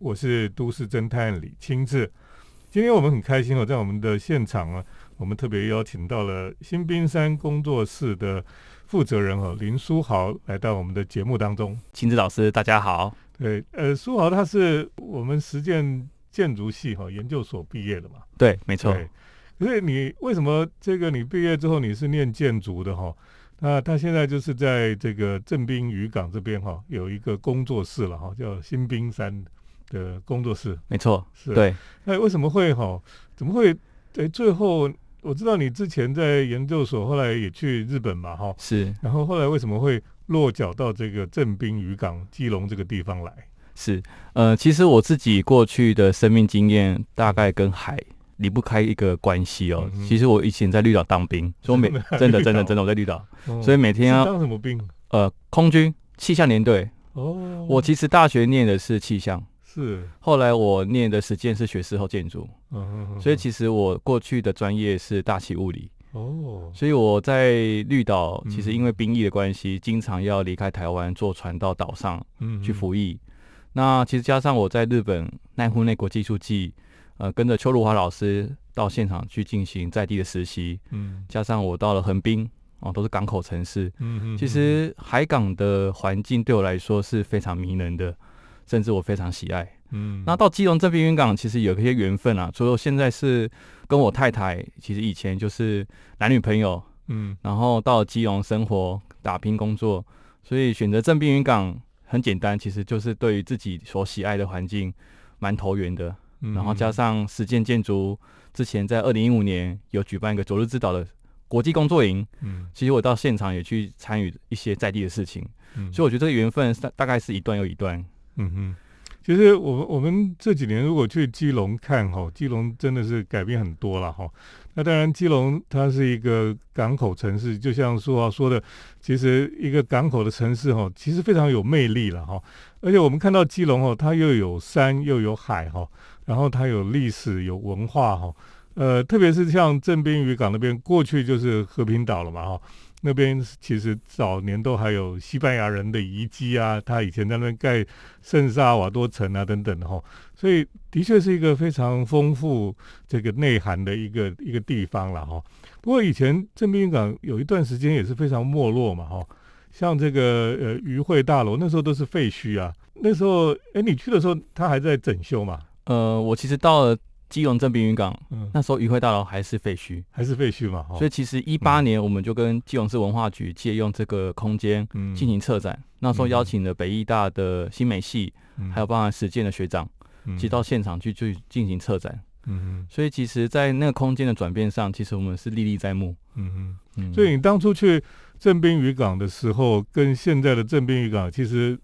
我是都市侦探李清志。今天我们很开心哦，在我们的现场啊，我们特别邀请到了新冰山工作室的负责人哦林书豪来到我们的节目当中。清志老师，大家好。对，呃，书豪他是我们实践建筑系哈研究所毕业的嘛？对，没错。所以你为什么这个你毕业之后你是念建筑的哈？那他现在就是在这个正滨渔港这边哈有一个工作室了哈，叫新冰山。的工作室，没错，是对。那为什么会哈？怎么会？哎，最后我知道你之前在研究所，后来也去日本嘛，哈。是。然后后来为什么会落脚到这个正滨渔港基隆这个地方来？是。呃，其实我自己过去的生命经验，大概跟海离不开一个关系哦。其实我以前在绿岛当兵，所以每真的 真的真的我在绿岛，所以每天要当什么兵？呃，空军气象连队。哦。我其实大学念的是气象。是，后来我念的实践是学士后建筑，嗯所以其实我过去的专业是大气物理，哦，所以我在绿岛其实因为兵役的关系，经常要离开台湾坐船到岛上，嗯，去服役。那其实加上我在日本奈户内国际术记，呃，跟着邱如华老师到现场去进行在地的实习，嗯，加上我到了横滨，哦，都是港口城市，嗯嗯，其实海港的环境对我来说是非常迷人的。甚至我非常喜爱，嗯，那到基隆这边渔港其实有一些缘分啊。除了现在是跟我太太，其实以前就是男女朋友，嗯，然后到基隆生活打拼工作，所以选择正滨渔港很简单，其实就是对于自己所喜爱的环境蛮投缘的。然后加上实践建筑，之前在二零一五年有举办一个昨日之岛的国际工作营，嗯，其实我到现场也去参与一些在地的事情，嗯，所以我觉得这个缘分大大概是一段又一段。嗯哼，其实我们我们这几年如果去基隆看哈，基隆真的是改变很多了哈。那当然，基隆它是一个港口城市，就像苏豪说的，其实一个港口的城市哈，其实非常有魅力了哈。而且我们看到基隆哦，它又有山又有海哈，然后它有历史有文化哈。呃，特别是像镇滨渔港那边，过去就是和平岛了嘛哈。那边其实早年都还有西班牙人的遗迹啊，他以前在那盖圣萨瓦多城啊等等的哈，所以的确是一个非常丰富这个内涵的一个一个地方了哈。不过以前正滨港有一段时间也是非常没落嘛哈，像这个呃渔会大楼那时候都是废墟啊，那时候哎你去的时候它还在整修嘛？呃，我其实到了。基隆正滨渔港，嗯那时候渔会大楼还是废墟，还是废墟嘛。所以其实一八年我们就跟基隆市文化局借用这个空间进行策展。那时候邀请了北艺大的新美系，还有包含实践的学长，去到现场去去进行策展。嗯所以其实，在那个空间的转变上，其实我们是历历在目。嗯嗯。所以你当初去正滨渔港的时候，跟现在的正滨渔港其实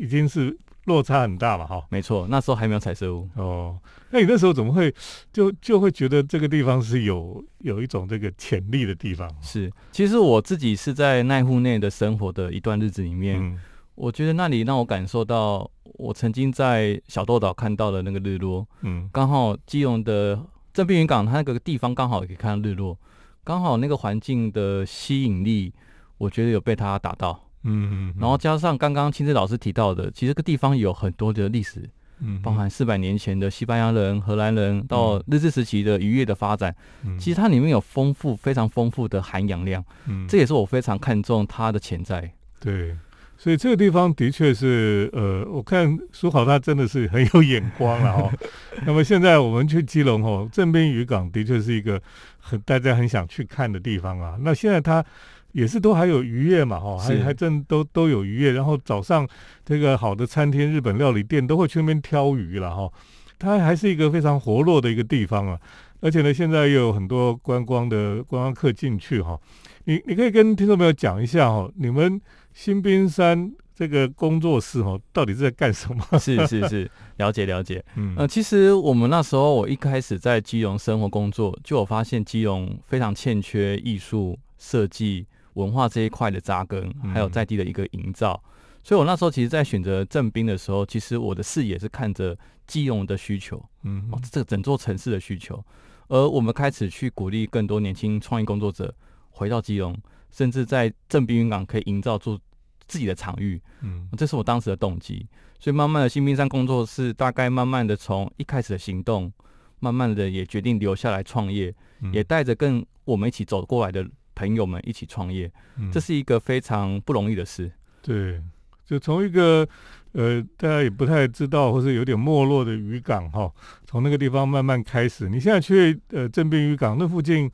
已经是。落差很大嘛，哈，没错，那时候还没有彩色屋哦。那你那时候怎么会就就会觉得这个地方是有有一种这个潜力的地方？是，其实我自己是在奈户内的生活的一段日子里面，我觉得那里让我感受到我曾经在小豆岛看到的那个日落。嗯，刚好基隆的正滨渔港，它那个地方刚好也可以看到日落，刚好那个环境的吸引力，我觉得有被它打到。嗯，然后加上刚刚青志老师提到的，其实这个地方有很多的历史，嗯，包含四百年前的西班牙人、荷兰人到日治时期的渔业的发展，嗯，其实它里面有丰富、非常丰富的含氧量，嗯，这也是我非常看重它的潜在。对，所以这个地方的确是，呃，我看苏豪他真的是很有眼光了哦。那么现在我们去基隆哦，正滨渔港的确是一个很大家很想去看的地方啊。那现在它。也是都还有渔业嘛，哈，还还正都都有渔业，然后早上这个好的餐厅、日本料理店都会去那边挑鱼了，哈，它还是一个非常活络的一个地方啊，而且呢，现在又有很多观光的观光客进去，哈，你你可以跟听众朋友讲一下，哈，你们新兵山这个工作室，哈，到底是在干什么？是是是，了解了解，嗯，呃，其实我们那时候我一开始在基隆生活工作，就有发现基隆非常欠缺艺术设计。文化这一块的扎根，还有在地的一个营造，所以我那时候其实，在选择正兵的时候，其实我的视野是看着基隆的需求，嗯，这个整座城市的需求，而我们开始去鼓励更多年轻创意工作者回到基隆，甚至在正滨云港可以营造出自己的场域，嗯，这是我当时的动机。所以慢慢的新兵山工作室大概慢慢的从一开始的行动，慢慢的也决定留下来创业，也带着跟我们一起走过来的朋友们一起创业，这是一个非常不容易的事。对，就从一个呃大家也不太知道或是有点没落的渔港哈，从那个地方慢慢开始。你现在去呃镇滨渔港那附近。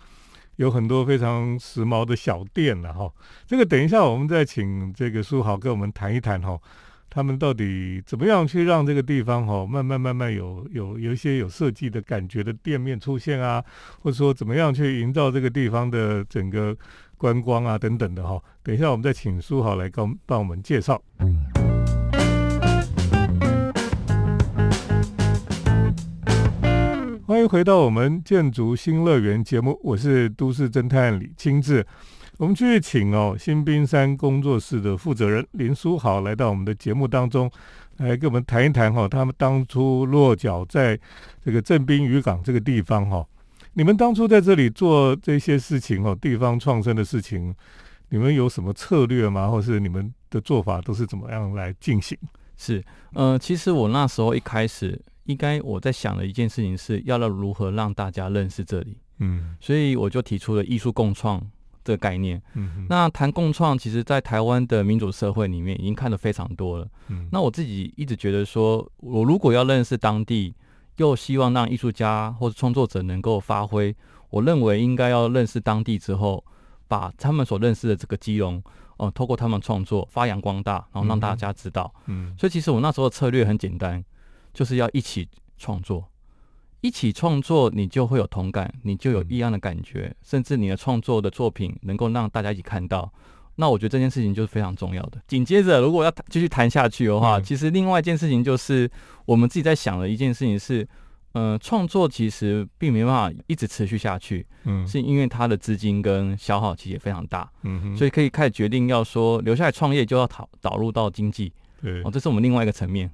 有很多非常时髦的小店了哈，这个等一下我们再请这个书豪跟我们谈一谈哈，他们到底怎么样去让这个地方哈慢慢慢慢有有有一些有设计的感觉的店面出现啊，或者说怎么样去营造这个地方的整个观光啊等等的哈，等一下我们再请书豪来帮帮我们介绍。欢迎回到我们建筑新乐园节目，我是都市侦探李清志。我们继续请哦新兵山工作室的负责人林书豪来到我们的节目当中，来跟我们谈一谈哈，他们当初落脚在这个镇滨渔港这个地方哈。你们当初在这里做这些事情哦，地方创生的事情，你们有什么策略吗？或是你们的做法都是怎么样来进行？是，呃，其实我那时候一开始。应该我在想的一件事情是要让如何让大家认识这里，嗯，所以我就提出了艺术共创这个概念。嗯，那谈共创，其实在台湾的民主社会里面已经看得非常多了。嗯，那我自己一直觉得说，我如果要认识当地，又希望让艺术家或者创作者能够发挥，我认为应该要认识当地之后，把他们所认识的这个基隆，哦，透过他们创作发扬光大，然后让大家知道。嗯，所以其实我那时候的策略很简单。就是要一起创作，一起创作，你就会有同感，你就有异样的感觉，甚至你的创作的作品能够让大家一起看到。那我觉得这件事情就是非常重要的。紧接着，如果要继续谈下去的话，其实另外一件事情就是我们自己在想的一件事情是，嗯，创作其实并没办法一直持续下去，嗯，是因为它的资金跟消耗其实也非常大，嗯，所以可以开始决定要说留下来创业就要导导入到经济，对，哦，这是我们另外一个层面。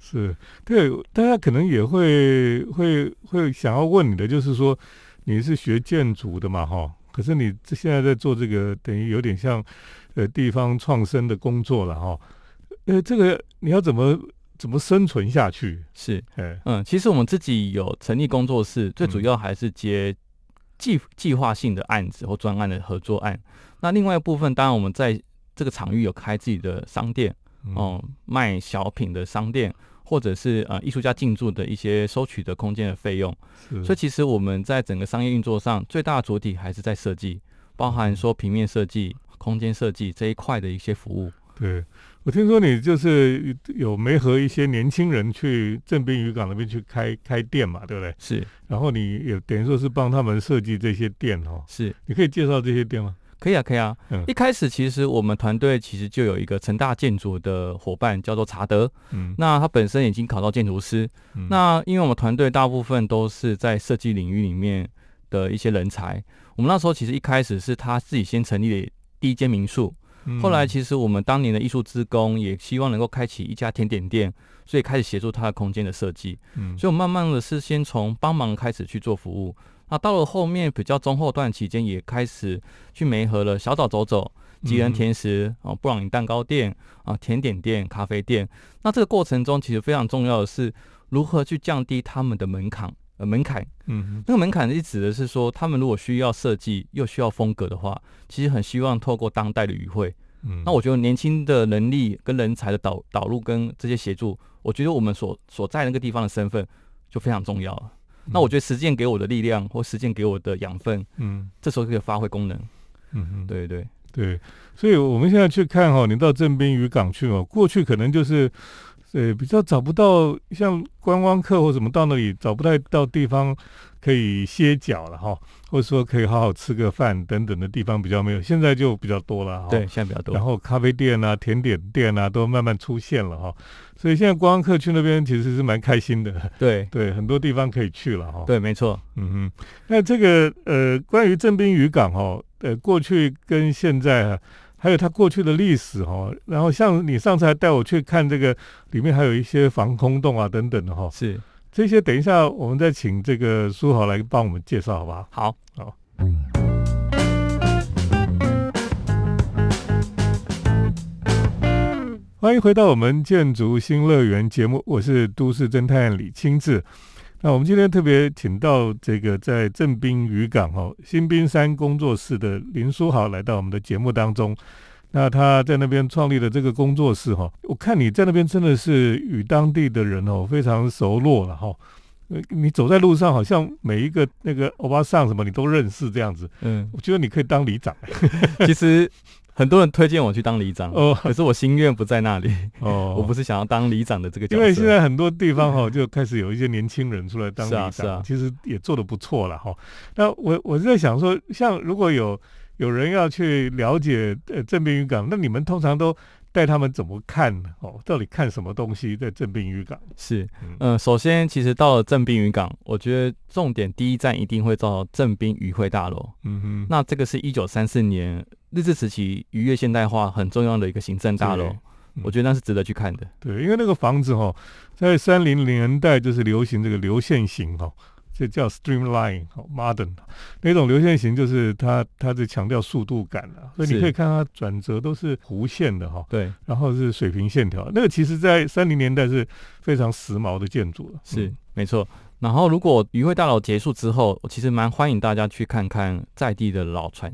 是对，大家可能也会会会想要问你的，就是说你是学建筑的嘛，哈，可是你现在在做这个，等于有点像呃地方创生的工作了，哈，呃，这个你要怎么怎么生存下去？是，哎，嗯，其实我们自己有成立工作室，最主要还是接计计划性的案子或专案的合作案。那另外一部分，当然我们在这个场域有开自己的商店。哦，卖小品的商店，或者是呃艺术家进驻的一些收取的空间的费用，所以其实我们在整个商业运作上，最大的主体还是在设计，包含说平面设计、空间设计这一块的一些服务。对我听说你就是有没和一些年轻人去正滨渔港那边去开开店嘛，对不对？是，然后你也等于说是帮他们设计这些店哦。是，你可以介绍这些店吗？可以啊，可以啊。嗯，一开始其实我们团队其实就有一个成大建筑的伙伴，叫做查德。嗯，那他本身已经考到建筑师。嗯，那因为我们团队大部分都是在设计领域里面的一些人才。我们那时候其实一开始是他自己先成立了第一间民宿。后来其实我们当年的艺术职工也希望能够开启一家甜点店，所以开始协助他的空间的设计。嗯，所以我慢慢的是先从帮忙开始去做服务。那到了后面比较中后段期间，也开始去梅河了小岛走走、吉人甜食啊、布朗尼蛋糕店啊、甜点店、咖啡店。那这个过程中，其实非常重要的是如何去降低他们的门槛呃门槛。嗯，那个门槛是指的是说，他们如果需要设计又需要风格的话，其实很希望透过当代的语汇。嗯，那我觉得年轻的能力跟人才的导导入跟这些协助，我觉得我们所所在那个地方的身份就非常重要了。那我觉得实践给我的力量，或实践给我的养分，嗯，这时候可以发挥功能，嗯嗯，对对。对，所以我们现在去看哈，你到正滨渔港去哦，过去可能就是，呃，比较找不到像观光客或什么到那里找不太到地方可以歇脚了哈，或者说可以好好吃个饭等等的地方比较没有，现在就比较多了哈，对，现在比较多，然后咖啡店啊、甜点店啊都慢慢出现了哈。所以现在观光客去那边其实是蛮开心的，对 对，很多地方可以去了哈。对，没错，嗯嗯。那这个呃，关于正滨渔港哈，呃，过去跟现在，还有它过去的历史哈，然后像你上次还带我去看这个，里面还有一些防空洞啊等等的哈。是，这些等一下我们再请这个苏豪来帮我们介绍，好不好？好，好。欢迎回到我们建筑新乐园节目，我是都市侦探李清志。那我们今天特别请到这个在正滨渔港哦新滨山工作室的林书豪来到我们的节目当中。那他在那边创立的这个工作室哈，我看你在那边真的是与当地的人哦非常熟络了哈。你走在路上，好像每一个那个欧巴桑什么你都认识这样子。嗯，我觉得你可以当里长。其实。很多人推荐我去当里长，哦，可是我心愿不在那里。哦，我不是想要当里长的这个角色。因为现在很多地方哈，就开始有一些年轻人出来当里长，是啊，其实也做的不错了哈。那我我是在想说，像如果有有人要去了解呃正滨渔港，那你们通常都带他们怎么看哦？到底看什么东西在正滨渔港？是，嗯，首先其实到了正滨渔港，我觉得重点第一站一定会到正滨渔会大楼。嗯哼，那这个是一九三四年。日治时期渔业现代化很重要的一个行政大楼，我觉得那是值得去看的。对，因为那个房子哈，在三零年代就是流行这个流线型哈，这叫 streamline 哈，modern。那种流线型就是它它是强调速度感的，所以你可以看它转折都是弧线的哈。对，然后是水平线条，那个其实在三零年代是非常时髦的建筑了。是没错。然后如果渔会大楼结束之后，我其实蛮欢迎大家去看看在地的老船。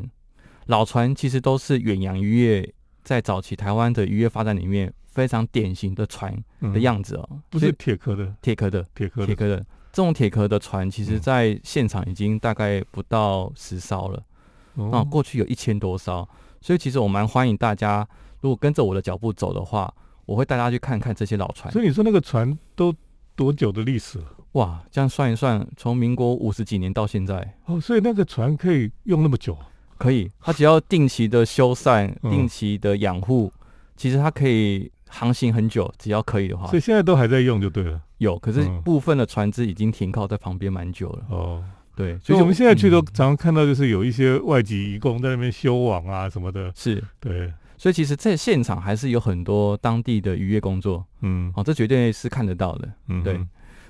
老船其实都是远洋渔业在早期台湾的渔业发展里面非常典型的船的样子哦，不是铁壳的，铁壳的，铁壳铁壳的这种铁壳的船，其实在现场已经大概不到十艘了，啊，过去有一千多艘，所以其实我蛮欢迎大家，如果跟着我的脚步走的话，我会带大家去看看这些老船。所以你说那个船都多久的历史了？哇，这样算一算，从民国五十几年到现在哦，所以那个船可以用那么久。可以，它只要定期的修缮、定期的养护，其实它可以航行很久，只要可以的话。所以现在都还在用就对了。有，可是部分的船只已经停靠在旁边蛮久了。哦，对，所以我们现在去都常常看到，就是有一些外籍移工在那边修网啊什么的。是，对。所以其实，在现场还是有很多当地的渔业工作。嗯，哦，这绝对是看得到的。嗯，对。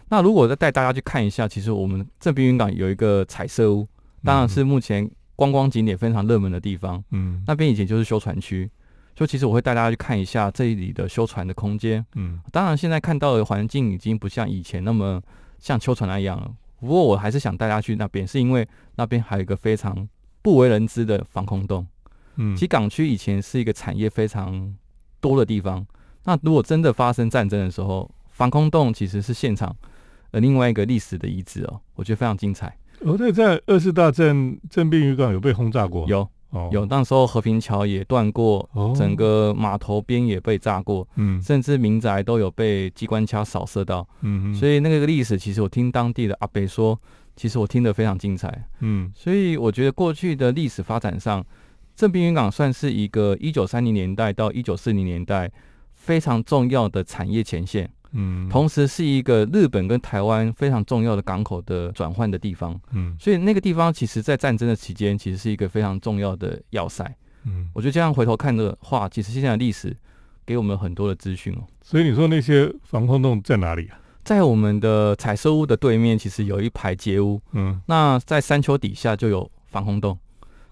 那如果再带大家去看一下，其实我们正滨渔港有一个彩色屋，当然是目前。观光景点非常热门的地方，嗯，那边以前就是修船区，就其实我会带大家去看一下这里的修船的空间，嗯，当然现在看到的环境已经不像以前那么像修船那样。了，不过我还是想带大家去那边，是因为那边还有一个非常不为人知的防空洞，嗯，其实港区以前是一个产业非常多的地方，那如果真的发生战争的时候，防空洞其实是现场呃另外一个历史的遗址哦，我觉得非常精彩。哦，对，在二次大战正滨渔港有被轰炸过，有，有，那时候和平桥也断过，整个码头边也被炸过，嗯，甚至民宅都有被机关枪扫射到，嗯，所以那个历史其实我听当地的阿北说，其实我听得非常精彩，嗯，所以我觉得过去的历史发展上，正滨渔港算是一个一九三零年代到一九四零年代非常重要的产业前线。嗯，同时是一个日本跟台湾非常重要的港口的转换的地方。嗯，所以那个地方其实，在战争的期间，其实是一个非常重要的要塞。嗯，我觉得这样回头看的话，其实现在的历史给我们很多的资讯哦。所以你说那些防空洞在哪里啊？在我们的彩色屋的对面，其实有一排街屋。嗯，那在山丘底下就有防空洞。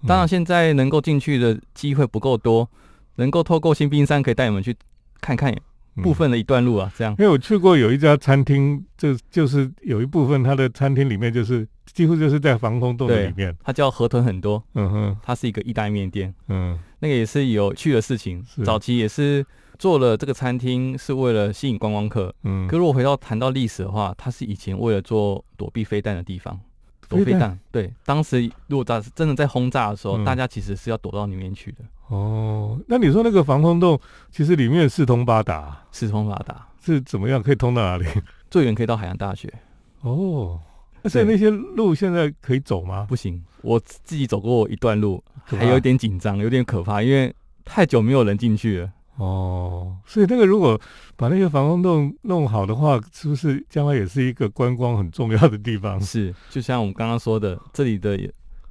当然，现在能够进去的机会不够多，能够透过新兵山可以带你们去看看。部分的一段路啊，这样。因为我去过有一家餐厅，就就是有一部分它的餐厅里面就是几乎就是在防空洞里面。它叫河豚很多，嗯哼，它是一个意大利面店，嗯，那个也是有趣的事情。早期也是做了这个餐厅是为了吸引观光客，嗯。可如果回到谈到历史的话，它是以前为了做躲避飞弹的地方。躲飞弹，对，当时如果在真的在轰炸的时候，大家其实是要躲到里面去的。哦，那你说那个防空洞，其实里面四通八达，四通八达是怎么样？可以通到哪里？最远可以到海洋大学。哦，所以那些路现在可以走吗？不行，我自己走过一段路，还有点紧张，有点可怕，因为太久没有人进去了。哦，所以那个如果把那些防空洞弄好的话，是不是将来也是一个观光很重要的地方？是，就像我们刚刚说的，这里的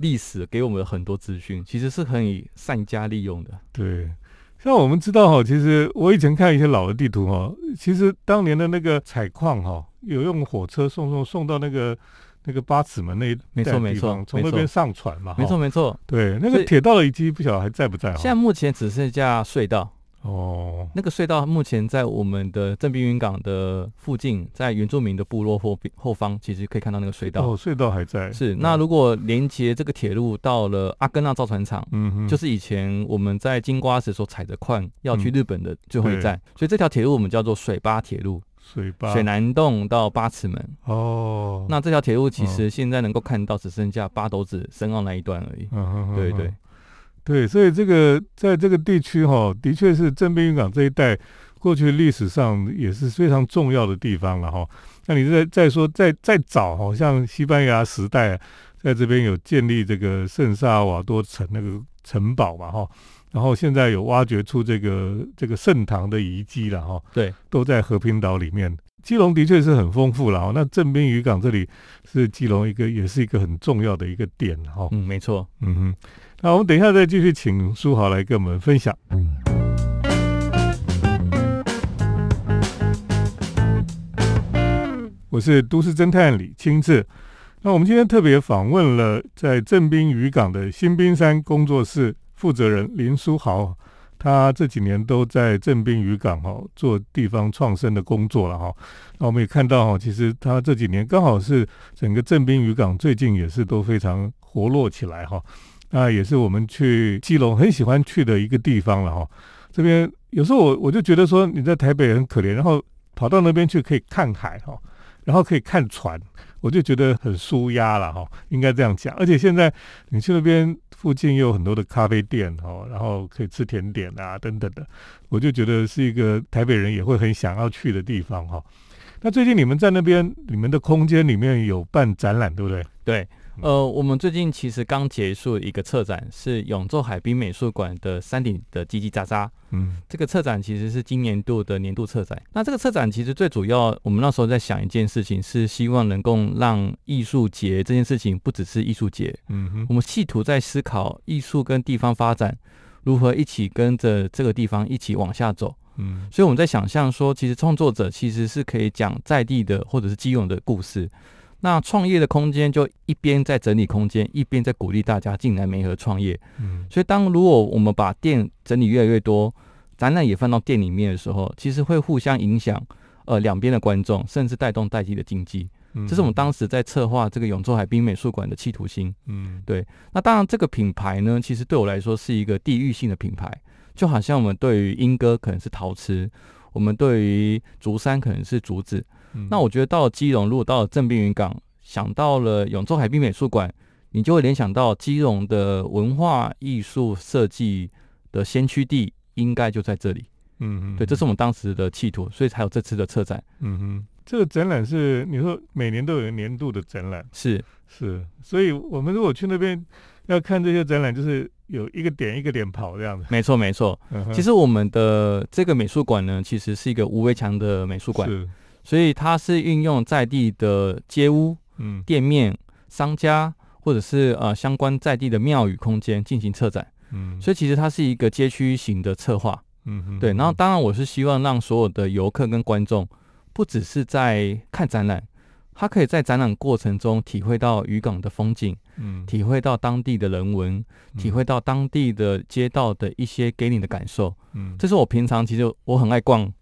历史给我们很多资讯，其实是可以善加利用的。对，像我们知道哈，其实我以前看一些老的地图哈，其实当年的那个采矿哈，有用火车送送送到那个那个八尺门那没错没错，从那边上船嘛，没错没错。对，那个铁道的遗迹不晓得还在不在？现在目前只剩下隧道。哦，那个隧道目前在我们的正滨云港的附近，在原住民的部落后后方，其实可以看到那个隧道。哦，隧道还在。是，那如果连接这个铁路到了阿根纳造船厂，嗯哼，就是以前我们在金瓜石所采的矿要去日本的最后一站，所以这条铁路我们叫做水巴铁路。水巴。水南洞到八尺门。哦。那这条铁路其实现在能够看到只剩下八斗子深澳那一段而已。嗯哼。对对。对，所以这个在这个地区哈，的确是正滨渔港这一带，过去历史上也是非常重要的地方了哈。那你再再说再再早，好像西班牙时代，在这边有建立这个圣萨瓦多城那个城堡嘛哈，然后现在有挖掘出这个这个圣堂的遗迹了哈。对，都在和平岛里面。基隆的确是很丰富了哈。那正滨渔港这里是基隆一个也是一个很重要的一个点哈。嗯，没错。嗯哼。那我们等一下再继续请书豪来跟我们分享。我是都市侦探李清志。那我们今天特别访问了在正滨渔港的新滨山工作室负责人林书豪，他这几年都在正滨渔港哈做地方创生的工作了哈。那我们也看到哈，其实他这几年刚好是整个正滨渔港最近也是都非常活络起来哈。那也是我们去基隆很喜欢去的一个地方了哈。这边有时候我我就觉得说你在台北很可怜，然后跑到那边去可以看海哈，然后可以看船，我就觉得很舒压了哈。应该这样讲。而且现在你去那边附近又有很多的咖啡店哈，然后可以吃甜点啊等等的，我就觉得是一个台北人也会很想要去的地方哈。那最近你们在那边你们的空间里面有办展览对不对？对。呃，我们最近其实刚结束一个策展，是永州海滨美术馆的山顶的叽叽喳喳。嗯，这个策展其实是今年度的年度策展。那这个策展其实最主要，我们那时候在想一件事情，是希望能够让艺术节这件事情不只是艺术节。嗯哼，我们企图在思考艺术跟地方发展如何一起跟着这个地方一起往下走。嗯，所以我们在想象说，其实创作者其实是可以讲在地的或者是基隆的故事。那创业的空间就一边在整理空间，一边在鼓励大家进来梅河创业。嗯，所以当如果我们把店整理越来越多，展览也放到店里面的时候，其实会互相影响，呃，两边的观众，甚至带动代际的经济。嗯，这是我们当时在策划这个永州海滨美术馆的企图心。嗯，对。那当然，这个品牌呢，其实对我来说是一个地域性的品牌，就好像我们对于莺歌可能是陶瓷，我们对于竹山可能是竹子。那我觉得到了基隆，如果到了正滨云港，想到了永州海滨美术馆，你就会联想到基隆的文化艺术设计的先驱地，应该就在这里。嗯嗯，对，这是我们当时的企图，所以才有这次的策展。嗯哼，这个展览是你说每年都有年度的展览，是是，所以我们如果去那边要看这些展览，就是有一个点一个点跑这样子。没错没错，其实我们的这个美术馆呢，其实是一个无围墙的美术馆。是。所以它是运用在地的街屋、嗯。店面、商家，或者是呃相关在地的庙宇空间进行策展，嗯，所以其实它是一个街区型的策划，嗯对。然后当然我是希望让所有的游客跟观众，不只是在看展览，他可以在展览过程中体会到渔港的风景，嗯，体会到当地的人文，体会到当地的街道的一些给你的感受，嗯，这是我平常其实我很爱逛。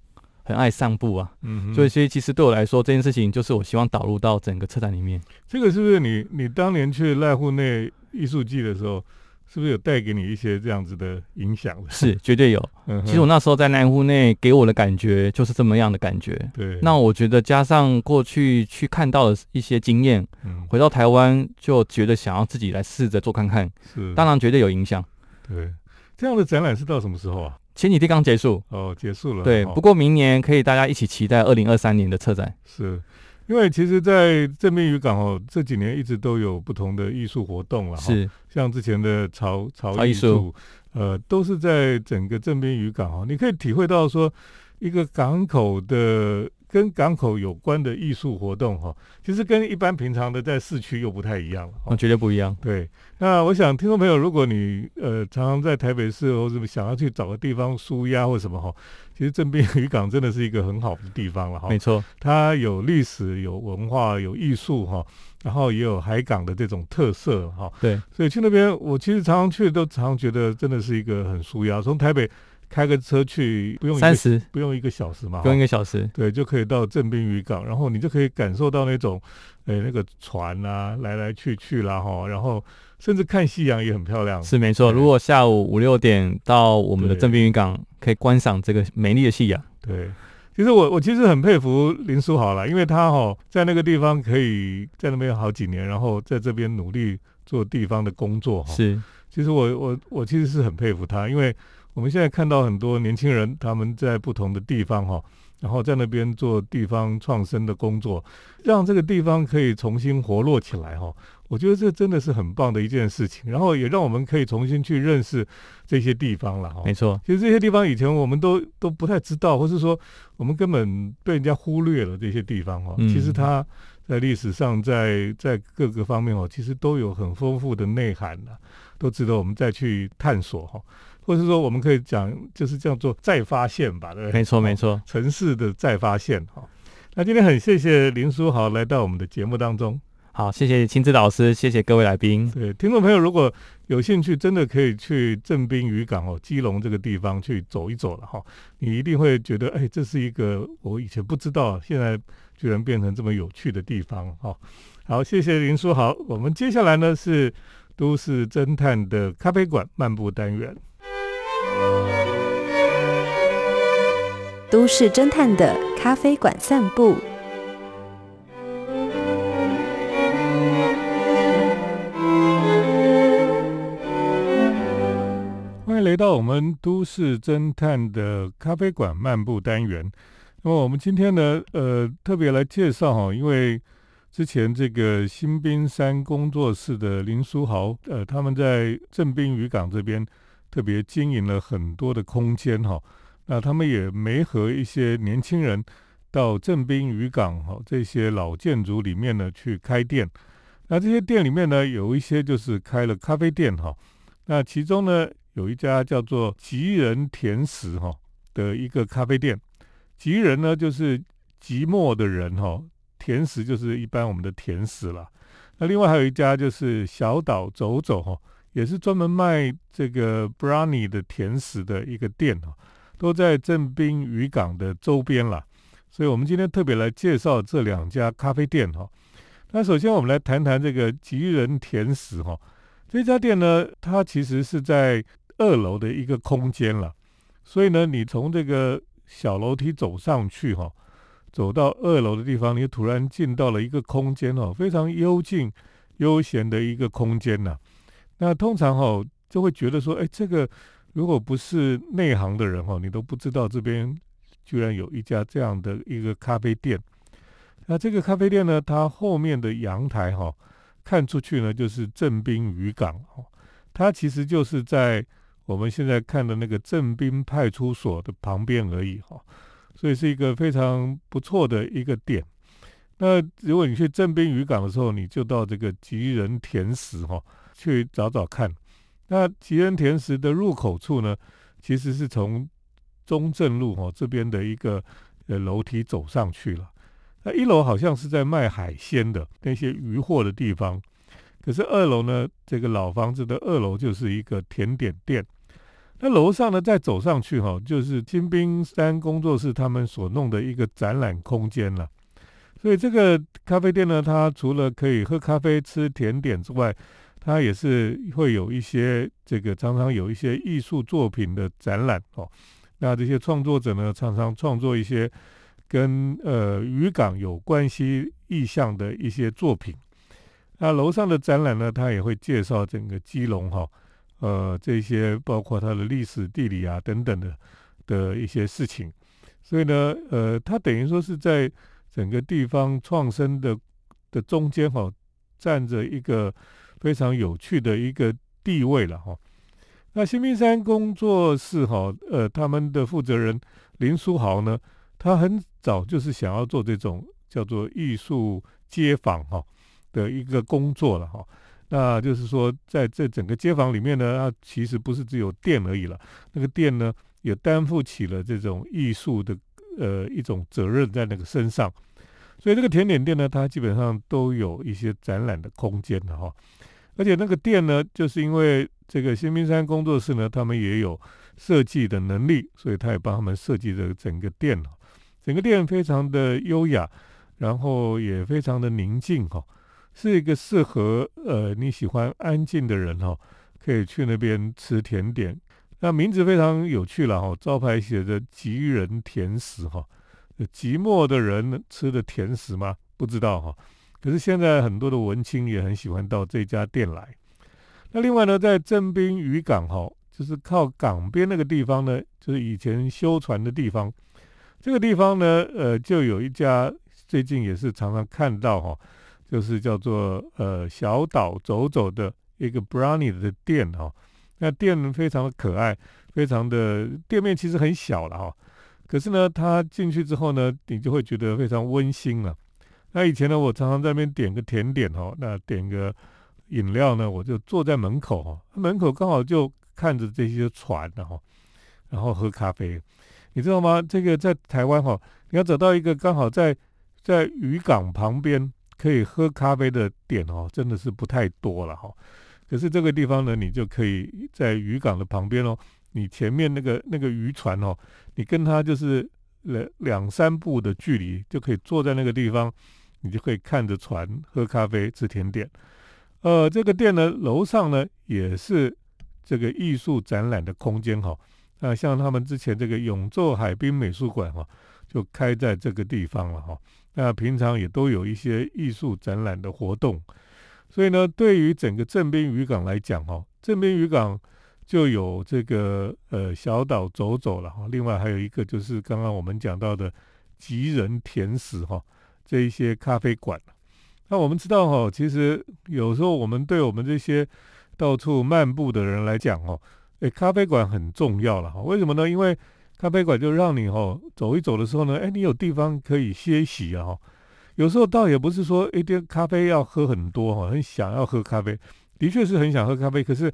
很爱散步啊，嗯，所以所以其实对我来说，这件事情就是我希望导入到整个车展里面。这个是不是你你当年去濑户内艺术季的时候，是不是有带给你一些这样子的影响？是绝对有。嗯其实我那时候在濑户内给我的感觉就是这么样的感觉。对。那我觉得加上过去去看到的一些经验，回到台湾就觉得想要自己来试着做看看。是。当然绝对有影响。对。这样的展览是到什么时候啊？前几天刚结束哦，结束了。对，不过明年可以大家一起期待二零二三年的车展。是，因为其实，在正面渔港哦，这几年一直都有不同的艺术活动了。是，像之前的潮潮艺术，呃，都是在整个正边渔港哦，你可以体会到说一个港口的。跟港口有关的艺术活动哈，其实跟一般平常的在市区又不太一样了。哦，绝对不一样。对，那我想听众朋友，如果你呃常常在台北市或者想要去找个地方舒压或什么哈，其实正滨渔港真的是一个很好的地方了哈。没错，它有历史、有文化、有艺术哈，然后也有海港的这种特色哈。对，所以去那边，我其实常常去都常常觉得真的是一个很舒压。从台北。开个车去不用三十，不用一个小时嘛，不用一个小时，对，就可以到正滨渔港，然后你就可以感受到那种，哎，那个船啊，来来去去啦，哈，然后甚至看夕阳也很漂亮。是没错，如果下午五六点到我们的正滨渔港，可以观赏这个美丽的夕阳。对，其实我我其实很佩服林书豪了，因为他哈在那个地方可以在那边好几年，然后在这边努力做地方的工作哈。是，其实我我我其实是很佩服他，因为。我们现在看到很多年轻人，他们在不同的地方哈，然后在那边做地方创生的工作，让这个地方可以重新活络起来哈。我觉得这真的是很棒的一件事情，然后也让我们可以重新去认识这些地方了哈。没错，其实这些地方以前我们都都不太知道，或是说我们根本被人家忽略了这些地方哈。其实它在历史上，在在各个方面哦，其实都有很丰富的内涵的，都值得我们再去探索哈。或者说，我们可以讲，就是叫做再发现吧，对不对？没错，没错，城市的再发现哈。那今天很谢谢林书豪来到我们的节目当中。好，谢谢亲子老师，谢谢各位来宾。对，听众朋友如果有兴趣，真的可以去正滨渔港哦，基隆这个地方去走一走了哈。你一定会觉得，哎，这是一个我以前不知道，现在居然变成这么有趣的地方哈。好，谢谢林书豪。我们接下来呢是都市侦探的咖啡馆漫步单元。都市侦探的咖啡馆散步，欢迎来到我们都市侦探的咖啡馆漫步单元。那么我们今天呢，呃，特别来介绍哈，因为之前这个新兵山工作室的林书豪，呃，他们在镇滨渔港这边特别经营了很多的空间哈。那他们也没和一些年轻人到镇滨渔港哈这些老建筑里面呢去开店。那这些店里面呢有一些就是开了咖啡店哈。那其中呢有一家叫做吉人甜食哈的一个咖啡店。吉人呢就是寂寞的人哈，甜食就是一般我们的甜食了。那另外还有一家就是小岛走走哈，也是专门卖这个 brownie 的甜食的一个店哈。都在正滨渔港的周边了，所以我们今天特别来介绍这两家咖啡店哈。那首先我们来谈谈这个吉人甜食哈，这家店呢，它其实是在二楼的一个空间了，所以呢，你从这个小楼梯走上去哈，走到二楼的地方，你突然进到了一个空间哦，非常幽静、悠闲的一个空间呐。那通常哦就会觉得说，哎，这个。如果不是内行的人哦，你都不知道这边居然有一家这样的一个咖啡店。那这个咖啡店呢，它后面的阳台哈，看出去呢就是正滨渔港哦，它其实就是在我们现在看的那个正滨派出所的旁边而已哈，所以是一个非常不错的一个点。那如果你去正滨渔港的时候，你就到这个吉人甜食哈去找找看。那吉恩甜食的入口处呢，其实是从中正路哦这边的一个呃楼梯走上去了。那一楼好像是在卖海鲜的那些渔货的地方，可是二楼呢，这个老房子的二楼就是一个甜点店。那楼上呢，再走上去哈，就是金冰山工作室他们所弄的一个展览空间了。所以这个咖啡店呢，它除了可以喝咖啡、吃甜点之外，它也是会有一些这个常常有一些艺术作品的展览哦，那这些创作者呢常常创作一些跟呃渔港有关系意象的一些作品。那楼上的展览呢，它也会介绍整个基隆哈，呃这些包括它的历史、地理啊等等的的一些事情。所以呢，呃，它等于说是在整个地方创生的的中间哈，站着一个。非常有趣的一个地位了哈。那新兵山工作室哈，呃，他们的负责人林书豪呢，他很早就是想要做这种叫做艺术街坊哈的一个工作了哈。那就是说，在这整个街坊里面呢，它其实不是只有店而已了，那个店呢也担负起了这种艺术的呃一种责任在那个身上。所以这个甜点店呢，它基本上都有一些展览的空间的哈。而且那个店呢，就是因为这个新兵山工作室呢，他们也有设计的能力，所以他也帮他们设计这个整个店整个店非常的优雅，然后也非常的宁静哈，是一个适合呃你喜欢安静的人哈，可以去那边吃甜点。那名字非常有趣了哈，招牌写着“吉人甜食”哈，寂寞的人吃的甜食吗？不知道哈。可是现在很多的文青也很喜欢到这家店来。那另外呢，在镇滨渔港哈，就是靠港边那个地方呢，就是以前修船的地方。这个地方呢，呃，就有一家最近也是常常看到哈，就是叫做呃小岛走走的一个 brownie 的店哈。那店非常的可爱，非常的店面其实很小了哈。可是呢，他进去之后呢，你就会觉得非常温馨了。那以前呢，我常常在那边点个甜点哈，那点个。饮料呢，我就坐在门口哈，门口刚好就看着这些船的哈，然后喝咖啡，你知道吗？这个在台湾哈，你要找到一个刚好在在渔港旁边可以喝咖啡的点哦，真的是不太多了哈。可是这个地方呢，你就可以在渔港的旁边哦，你前面那个那个渔船哦，你跟它就是两两三步的距离，就可以坐在那个地方，你就可以看着船喝咖啡吃甜点。呃，这个店呢，楼上呢也是这个艺术展览的空间哈。那像他们之前这个永昼海滨美术馆哈，就开在这个地方了哈。那平常也都有一些艺术展览的活动，所以呢，对于整个正滨渔港来讲哈，正滨渔港就有这个呃小岛走走了哈。另外还有一个就是刚刚我们讲到的吉人甜食哈，这一些咖啡馆。那我们知道哈，其实有时候我们对我们这些到处漫步的人来讲哦，诶，咖啡馆很重要了哈。为什么呢？因为咖啡馆就让你哈走一走的时候呢，诶，你有地方可以歇息啊哈。有时候倒也不是说一点咖啡要喝很多哈，很想要喝咖啡，的确是很想喝咖啡，可是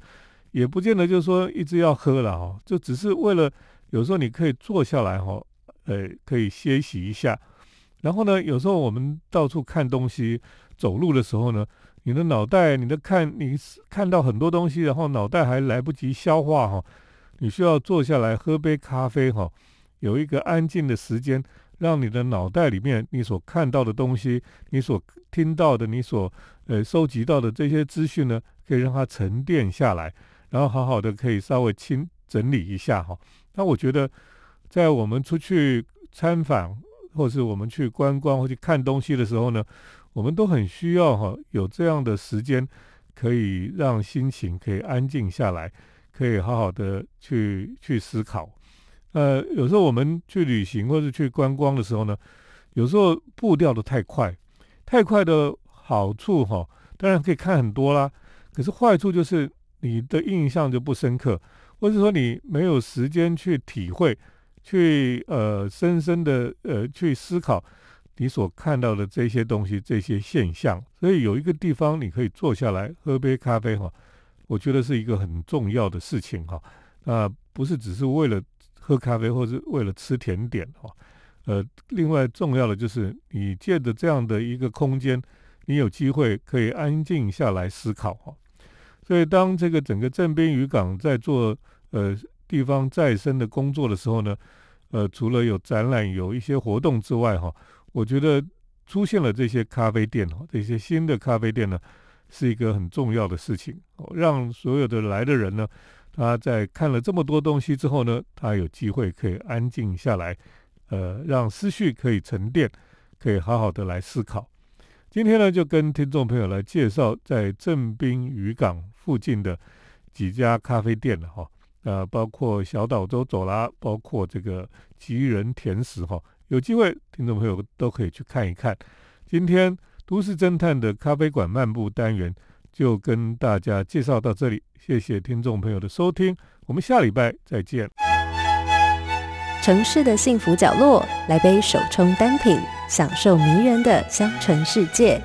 也不见得就是说一直要喝了哈，就只是为了有时候你可以坐下来哈，呃，可以歇息一下。然后呢，有时候我们到处看东西。走路的时候呢，你的脑袋，你的看，你看到很多东西，然后脑袋还来不及消化哈，你需要坐下来喝杯咖啡哈，有一个安静的时间，让你的脑袋里面你所看到的东西，你所听到的，你所呃收集到的这些资讯呢，可以让它沉淀下来，然后好好的可以稍微清整理一下哈。那我觉得，在我们出去参访，或是我们去观光或去看东西的时候呢。我们都很需要哈，有这样的时间，可以让心情可以安静下来，可以好好的去去思考。呃，有时候我们去旅行或者去观光的时候呢，有时候步调的太快，太快的好处哈，当然可以看很多啦，可是坏处就是你的印象就不深刻，或者说你没有时间去体会，去呃深深的呃去思考。你所看到的这些东西、这些现象，所以有一个地方你可以坐下来喝杯咖啡哈，我觉得是一个很重要的事情哈。那不是只是为了喝咖啡，或是为了吃甜点哈。呃，另外重要的就是你借着这样的一个空间，你有机会可以安静下来思考哈。所以当这个整个镇边渔港在做呃地方再生的工作的时候呢，呃，除了有展览、有一些活动之外哈。我觉得出现了这些咖啡店哈，这些新的咖啡店呢，是一个很重要的事情，让所有的来的人呢，他在看了这么多东西之后呢，他有机会可以安静下来，呃，让思绪可以沉淀，可以好好的来思考。今天呢，就跟听众朋友来介绍在正滨渔港附近的几家咖啡店了哈，呃，包括小岛洲走啦，包括这个吉人甜食哈。有机会，听众朋友都可以去看一看。今天都市侦探的咖啡馆漫步单元就跟大家介绍到这里，谢谢听众朋友的收听，我们下礼拜再见。城市的幸福角落，来杯手冲单品，享受迷人的香醇世界。